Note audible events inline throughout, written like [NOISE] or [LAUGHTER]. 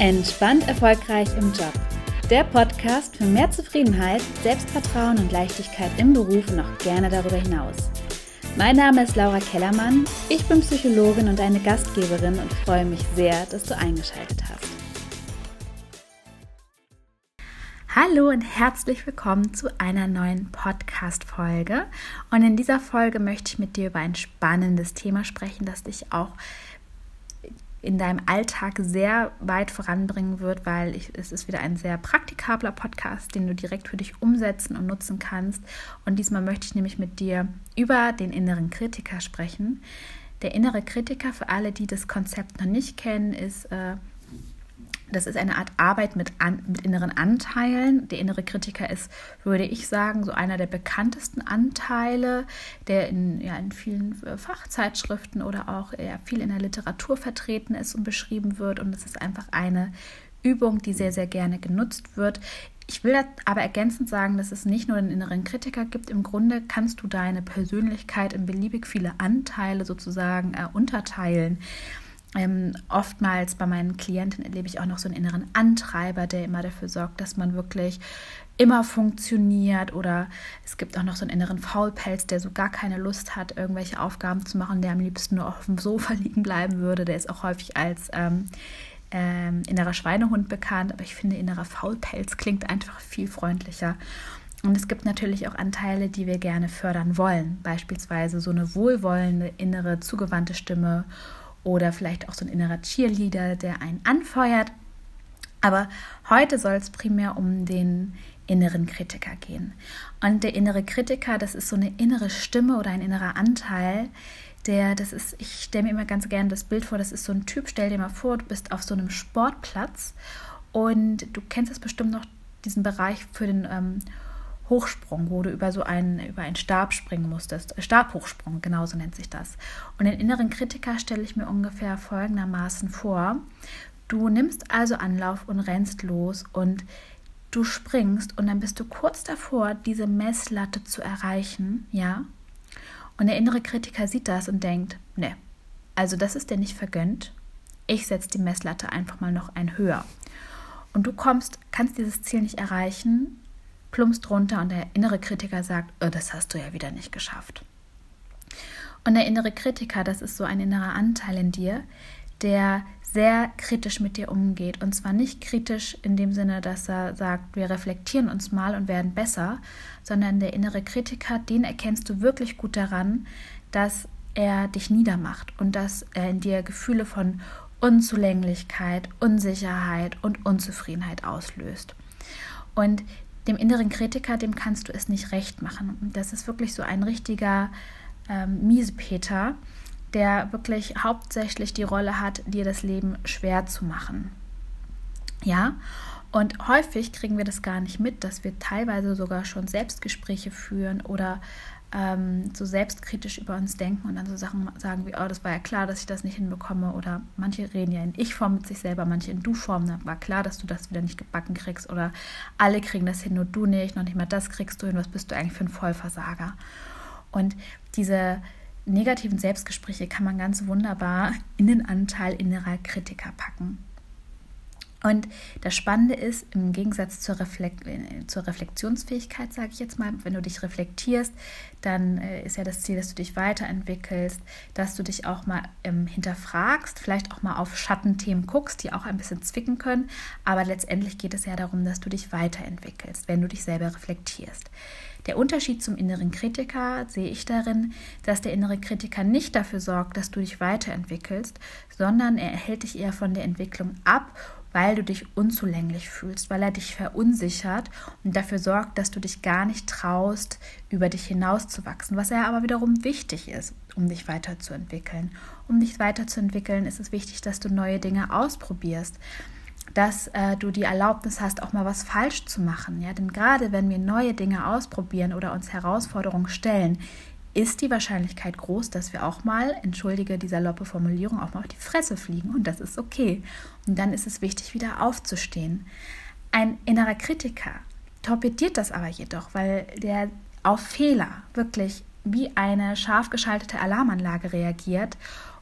Entspannt erfolgreich im Job. Der Podcast für mehr Zufriedenheit, Selbstvertrauen und Leichtigkeit im Beruf und auch gerne darüber hinaus. Mein Name ist Laura Kellermann, ich bin Psychologin und eine Gastgeberin und freue mich sehr, dass du eingeschaltet hast. Hallo und herzlich willkommen zu einer neuen Podcast-Folge. Und in dieser Folge möchte ich mit dir über ein spannendes Thema sprechen, das dich auch in deinem Alltag sehr weit voranbringen wird, weil ich, es ist wieder ein sehr praktikabler Podcast, den du direkt für dich umsetzen und nutzen kannst. Und diesmal möchte ich nämlich mit dir über den inneren Kritiker sprechen. Der innere Kritiker, für alle, die das Konzept noch nicht kennen, ist äh, das ist eine Art Arbeit mit, an, mit inneren Anteilen. Der innere Kritiker ist, würde ich sagen, so einer der bekanntesten Anteile, der in, ja, in vielen äh, Fachzeitschriften oder auch ja, viel in der Literatur vertreten ist und beschrieben wird. Und es ist einfach eine Übung, die sehr, sehr gerne genutzt wird. Ich will aber ergänzend sagen, dass es nicht nur den inneren Kritiker gibt. Im Grunde kannst du deine Persönlichkeit in beliebig viele Anteile sozusagen äh, unterteilen. Ähm, oftmals bei meinen Klienten erlebe ich auch noch so einen inneren Antreiber, der immer dafür sorgt, dass man wirklich immer funktioniert. Oder es gibt auch noch so einen inneren Faulpelz, der so gar keine Lust hat, irgendwelche Aufgaben zu machen, der am liebsten nur auf dem Sofa [LAUGHS] liegen bleiben würde. Der ist auch häufig als ähm, ähm, innerer Schweinehund bekannt. Aber ich finde, innerer Faulpelz klingt einfach viel freundlicher. Und es gibt natürlich auch Anteile, die wir gerne fördern wollen. Beispielsweise so eine wohlwollende, innere, zugewandte Stimme oder vielleicht auch so ein innerer Cheerleader, der einen anfeuert. Aber heute soll es primär um den inneren Kritiker gehen. Und der innere Kritiker, das ist so eine innere Stimme oder ein innerer Anteil, der, das ist, ich stelle mir immer ganz gerne das Bild vor, das ist so ein Typ, stell dir mal vor, du bist auf so einem Sportplatz und du kennst es bestimmt noch, diesen Bereich für den ähm, Hochsprung, wo du über so einen, über einen Stab springen musstest. Äh, Stabhochsprung, genauso nennt sich das. Und den inneren Kritiker stelle ich mir ungefähr folgendermaßen vor. Du nimmst also Anlauf und rennst los und du springst und dann bist du kurz davor, diese Messlatte zu erreichen, ja? Und der innere Kritiker sieht das und denkt, ne, also das ist dir nicht vergönnt. Ich setze die Messlatte einfach mal noch ein höher. Und du kommst, kannst dieses Ziel nicht erreichen plumpst runter und der innere Kritiker sagt, oh, das hast du ja wieder nicht geschafft. Und der innere Kritiker, das ist so ein innerer Anteil in dir, der sehr kritisch mit dir umgeht. Und zwar nicht kritisch in dem Sinne, dass er sagt, wir reflektieren uns mal und werden besser, sondern der innere Kritiker, den erkennst du wirklich gut daran, dass er dich niedermacht und dass er in dir Gefühle von Unzulänglichkeit, Unsicherheit und Unzufriedenheit auslöst. Und dem inneren Kritiker, dem kannst du es nicht recht machen. Das ist wirklich so ein richtiger ähm, Miesepeter, der wirklich hauptsächlich die Rolle hat, dir das Leben schwer zu machen. Ja, und häufig kriegen wir das gar nicht mit, dass wir teilweise sogar schon Selbstgespräche führen oder ähm, so selbstkritisch über uns denken und dann so Sachen sagen wie, oh, das war ja klar, dass ich das nicht hinbekomme. Oder manche reden ja in Ich-Form mit sich selber, manche in Du-Form. Da war klar, dass du das wieder nicht gebacken kriegst. Oder alle kriegen das hin, nur du nicht, noch nicht mal das kriegst du hin. Was bist du eigentlich für ein Vollversager? Und diese negativen Selbstgespräche kann man ganz wunderbar in den Anteil innerer Kritiker packen. Und das Spannende ist, im Gegensatz zur, Reflekt zur Reflexionsfähigkeit, sage ich jetzt mal, wenn du dich reflektierst, dann äh, ist ja das Ziel, dass du dich weiterentwickelst, dass du dich auch mal ähm, hinterfragst, vielleicht auch mal auf Schattenthemen guckst, die auch ein bisschen zwicken können. Aber letztendlich geht es ja darum, dass du dich weiterentwickelst, wenn du dich selber reflektierst. Der Unterschied zum inneren Kritiker sehe ich darin, dass der innere Kritiker nicht dafür sorgt, dass du dich weiterentwickelst, sondern er hält dich eher von der Entwicklung ab weil du dich unzulänglich fühlst, weil er dich verunsichert und dafür sorgt, dass du dich gar nicht traust, über dich hinauszuwachsen, was ja aber wiederum wichtig ist, um dich weiterzuentwickeln. Um dich weiterzuentwickeln, ist es wichtig, dass du neue Dinge ausprobierst, dass äh, du die Erlaubnis hast, auch mal was falsch zu machen. Ja? Denn gerade wenn wir neue Dinge ausprobieren oder uns Herausforderungen stellen, ist die Wahrscheinlichkeit groß, dass wir auch mal, entschuldige die saloppe Formulierung, auch mal auf die Fresse fliegen. Und das ist okay. Und dann ist es wichtig, wieder aufzustehen. Ein innerer Kritiker torpediert das aber jedoch, weil der auf Fehler wirklich wie eine scharf geschaltete Alarmanlage reagiert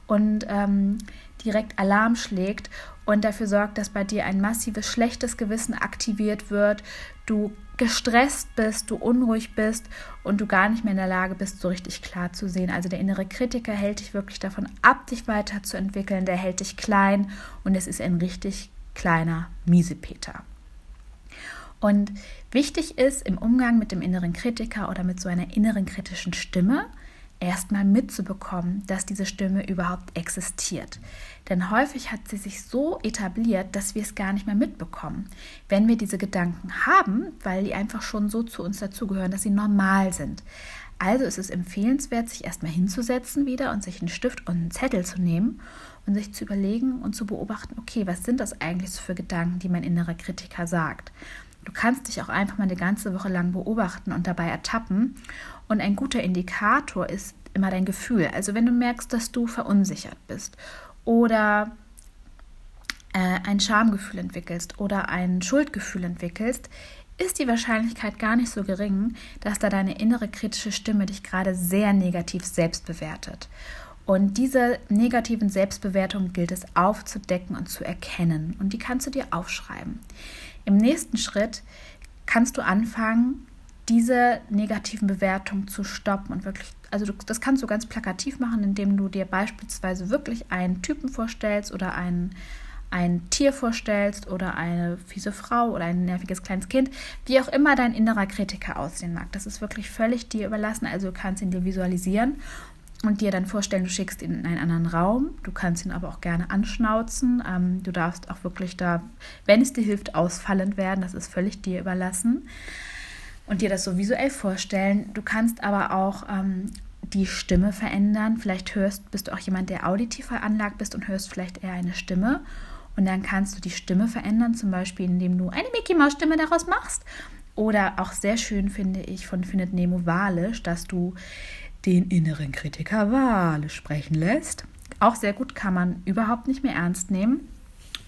und ähm, direkt Alarm schlägt und dafür sorgt, dass bei dir ein massives schlechtes Gewissen aktiviert wird, du gestresst bist, du unruhig bist und du gar nicht mehr in der Lage bist, so richtig klar zu sehen. Also der innere Kritiker hält dich wirklich davon ab, dich weiterzuentwickeln, der hält dich klein und es ist ein richtig kleiner Miesepeter. Und wichtig ist im Umgang mit dem inneren Kritiker oder mit so einer inneren kritischen Stimme, erstmal mitzubekommen, dass diese Stimme überhaupt existiert. Denn häufig hat sie sich so etabliert, dass wir es gar nicht mehr mitbekommen. Wenn wir diese Gedanken haben, weil die einfach schon so zu uns dazugehören, dass sie normal sind. Also ist es empfehlenswert, sich erstmal hinzusetzen wieder und sich einen Stift und einen Zettel zu nehmen und sich zu überlegen und zu beobachten, okay, was sind das eigentlich für Gedanken, die mein innerer Kritiker sagt? Du kannst dich auch einfach mal eine ganze Woche lang beobachten und dabei ertappen. Und ein guter Indikator ist immer dein Gefühl. Also wenn du merkst, dass du verunsichert bist oder äh, ein Schamgefühl entwickelst oder ein Schuldgefühl entwickelst, ist die Wahrscheinlichkeit gar nicht so gering, dass da deine innere kritische Stimme dich gerade sehr negativ selbst bewertet. Und diese negativen Selbstbewertungen gilt es aufzudecken und zu erkennen. Und die kannst du dir aufschreiben. Im nächsten Schritt kannst du anfangen, diese negativen Bewertungen zu stoppen und wirklich, also du, das kannst du ganz plakativ machen, indem du dir beispielsweise wirklich einen Typen vorstellst oder einen, ein Tier vorstellst oder eine fiese Frau oder ein nerviges kleines Kind, wie auch immer dein innerer Kritiker aussehen mag. Das ist wirklich völlig dir überlassen, also du kannst ihn dir visualisieren und dir dann vorstellen, du schickst ihn in einen anderen Raum. Du kannst ihn aber auch gerne anschnauzen. Ähm, du darfst auch wirklich da, wenn es dir hilft, ausfallend werden. Das ist völlig dir überlassen. Und dir das so visuell vorstellen. Du kannst aber auch ähm, die Stimme verändern. Vielleicht hörst, bist du auch jemand, der auditiv veranlagt bist und hörst vielleicht eher eine Stimme. Und dann kannst du die Stimme verändern, zum Beispiel indem du eine Mickey Maus Stimme daraus machst. Oder auch sehr schön finde ich von Findet Nemo Walisch, dass du den inneren Kritiker wahrlich sprechen lässt. Auch sehr gut kann man überhaupt nicht mehr ernst nehmen.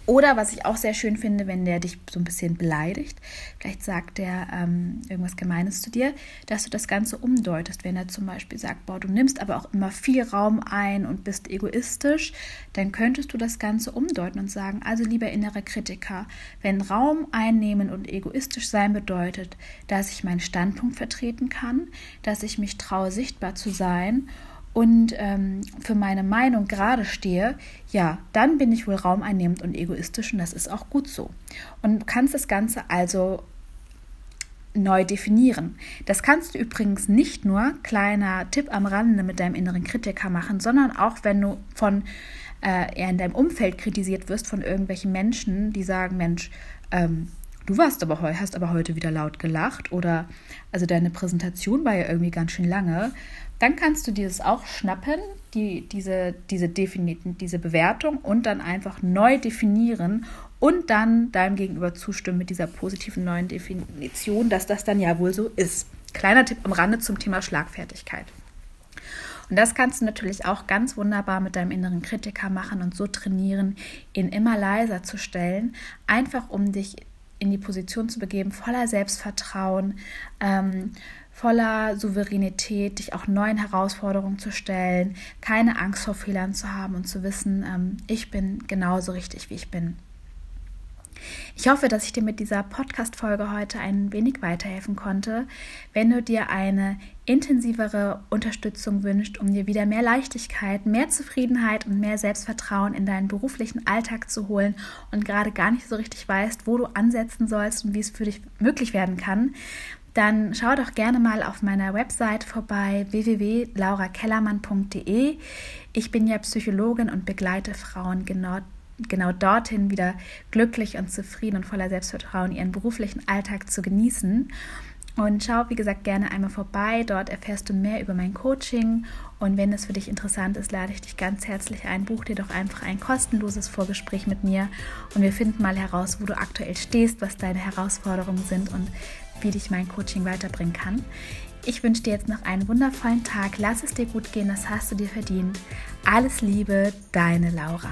Oder was ich auch sehr schön finde, wenn der dich so ein bisschen beleidigt, vielleicht sagt der ähm, irgendwas Gemeines zu dir, dass du das Ganze umdeutest. Wenn er zum Beispiel sagt, boah, du nimmst aber auch immer viel Raum ein und bist egoistisch, dann könntest du das Ganze umdeuten und sagen, also lieber innere Kritiker, wenn Raum einnehmen und egoistisch sein bedeutet, dass ich meinen Standpunkt vertreten kann, dass ich mich traue, sichtbar zu sein und ähm, für meine Meinung gerade stehe, ja, dann bin ich wohl raumeinnehmend und egoistisch und das ist auch gut so. Und du kannst das Ganze also neu definieren. Das kannst du übrigens nicht nur, kleiner Tipp am Rande, mit deinem inneren Kritiker machen, sondern auch, wenn du von äh, eher in deinem Umfeld kritisiert wirst von irgendwelchen Menschen, die sagen, Mensch, ähm, du warst aber heu, hast aber heute wieder laut gelacht oder also deine Präsentation war ja irgendwie ganz schön lange dann kannst du dir das auch schnappen, die, diese, diese, diese Bewertung und dann einfach neu definieren und dann deinem Gegenüber zustimmen mit dieser positiven neuen Definition, dass das dann ja wohl so ist. Kleiner Tipp am Rande zum Thema Schlagfertigkeit. Und das kannst du natürlich auch ganz wunderbar mit deinem inneren Kritiker machen und so trainieren, ihn immer leiser zu stellen, einfach um dich in die Position zu begeben, voller Selbstvertrauen, ähm, voller Souveränität, dich auch neuen Herausforderungen zu stellen, keine Angst vor Fehlern zu haben und zu wissen, ähm, ich bin genauso richtig, wie ich bin. Ich hoffe, dass ich dir mit dieser Podcast-Folge heute ein wenig weiterhelfen konnte. Wenn du dir eine intensivere Unterstützung wünschst, um dir wieder mehr Leichtigkeit, mehr Zufriedenheit und mehr Selbstvertrauen in deinen beruflichen Alltag zu holen und gerade gar nicht so richtig weißt, wo du ansetzen sollst und wie es für dich möglich werden kann, dann schau doch gerne mal auf meiner Website vorbei www.laurakellermann.de. Ich bin ja Psychologin und begleite Frauen genau, genau dorthin wieder glücklich und zufrieden und voller Selbstvertrauen ihren beruflichen Alltag zu genießen. Und schau, wie gesagt, gerne einmal vorbei. Dort erfährst du mehr über mein Coaching. Und wenn es für dich interessant ist, lade ich dich ganz herzlich ein. Buch dir doch einfach ein kostenloses Vorgespräch mit mir. Und wir finden mal heraus, wo du aktuell stehst, was deine Herausforderungen sind und wie dich mein Coaching weiterbringen kann. Ich wünsche dir jetzt noch einen wundervollen Tag. Lass es dir gut gehen, das hast du dir verdient. Alles Liebe, deine Laura.